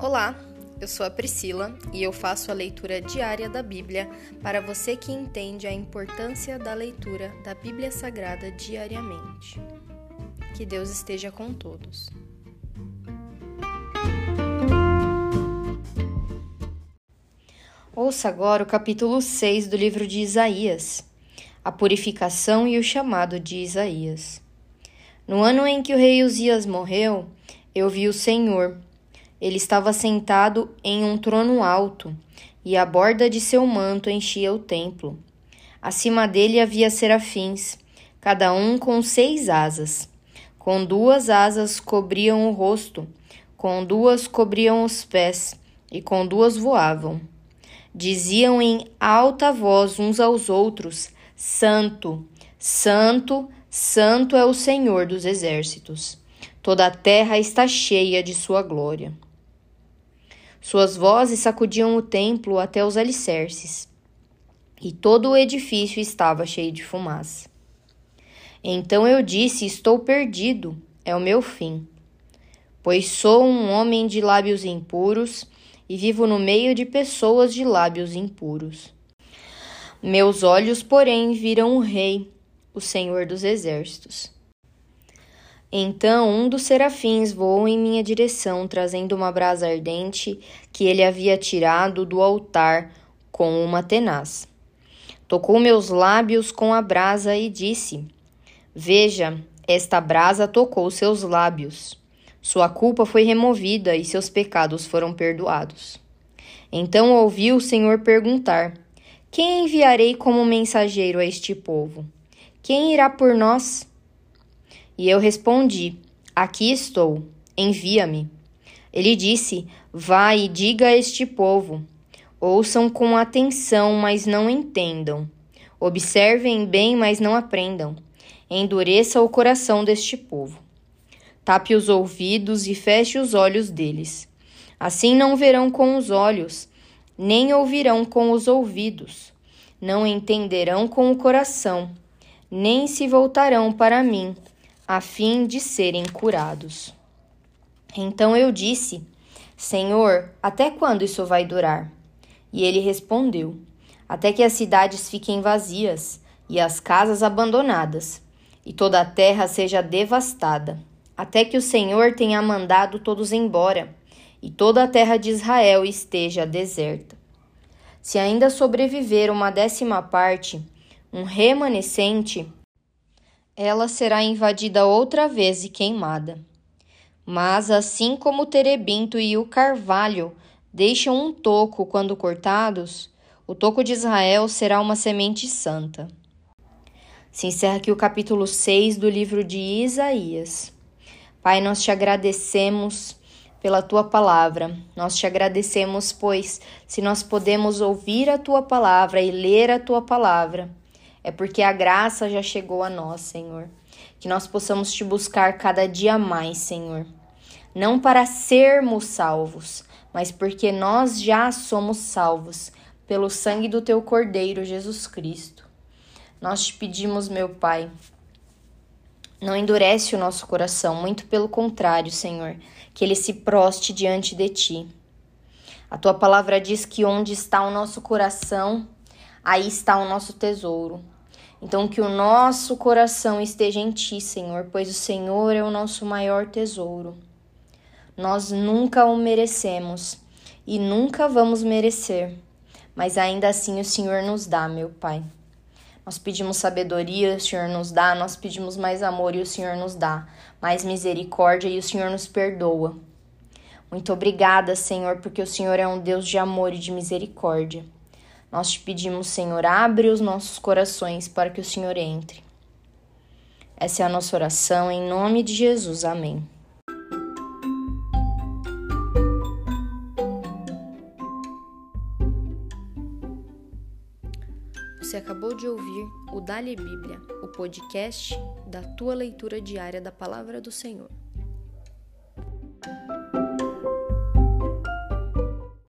Olá, eu sou a Priscila e eu faço a leitura diária da Bíblia para você que entende a importância da leitura da Bíblia Sagrada diariamente. Que Deus esteja com todos. Ouça agora o capítulo 6 do livro de Isaías, a purificação e o chamado de Isaías. No ano em que o rei Uzias morreu, eu vi o Senhor. Ele estava sentado em um trono alto, e a borda de seu manto enchia o templo. Acima dele havia serafins, cada um com seis asas. Com duas asas cobriam o rosto, com duas cobriam os pés, e com duas voavam. Diziam em alta voz uns aos outros: Santo, Santo, Santo é o Senhor dos exércitos. Toda a terra está cheia de sua glória. Suas vozes sacudiam o templo até os alicerces, e todo o edifício estava cheio de fumaça. Então eu disse: Estou perdido, é o meu fim. Pois sou um homem de lábios impuros e vivo no meio de pessoas de lábios impuros. Meus olhos, porém, viram o Rei, o Senhor dos Exércitos. Então um dos serafins voou em minha direção, trazendo uma brasa ardente que ele havia tirado do altar com uma tenaz. Tocou meus lábios com a brasa e disse: Veja, esta brasa tocou seus lábios. Sua culpa foi removida e seus pecados foram perdoados. Então ouvi o Senhor perguntar: Quem enviarei como mensageiro a este povo? Quem irá por nós? E eu respondi: Aqui estou, envia-me. Ele disse: Vai e diga a este povo: Ouçam com atenção, mas não entendam. Observem bem, mas não aprendam. Endureça o coração deste povo. Tape os ouvidos e feche os olhos deles. Assim não verão com os olhos, nem ouvirão com os ouvidos, não entenderão com o coração, nem se voltarão para mim, a fim de serem curados. Então eu disse: Senhor, até quando isso vai durar? E ele respondeu: Até que as cidades fiquem vazias e as casas abandonadas, e toda a terra seja devastada até que o Senhor tenha mandado todos embora e toda a terra de Israel esteja deserta. Se ainda sobreviver uma décima parte, um remanescente, ela será invadida outra vez e queimada. Mas assim como o terebinto e o carvalho deixam um toco quando cortados, o toco de Israel será uma semente santa. Se encerra aqui o capítulo 6 do livro de Isaías. Pai, nós te agradecemos pela tua palavra. Nós te agradecemos, pois, se nós podemos ouvir a tua palavra e ler a tua palavra, é porque a graça já chegou a nós, Senhor. Que nós possamos te buscar cada dia mais, Senhor. Não para sermos salvos, mas porque nós já somos salvos pelo sangue do teu Cordeiro, Jesus Cristo. Nós te pedimos, meu Pai, não endurece o nosso coração, muito pelo contrário, Senhor, que ele se proste diante de ti. A tua palavra diz que onde está o nosso coração, aí está o nosso tesouro. Então, que o nosso coração esteja em ti, Senhor, pois o Senhor é o nosso maior tesouro. Nós nunca o merecemos e nunca vamos merecer, mas ainda assim o Senhor nos dá, meu Pai. Nós pedimos sabedoria, o Senhor nos dá, nós pedimos mais amor e o Senhor nos dá, mais misericórdia e o Senhor nos perdoa. Muito obrigada, Senhor, porque o Senhor é um Deus de amor e de misericórdia. Nós te pedimos, Senhor, abre os nossos corações para que o Senhor entre. Essa é a nossa oração, em nome de Jesus. Amém. Você acabou de ouvir o Dali Bíblia, o podcast da tua leitura diária da palavra do Senhor.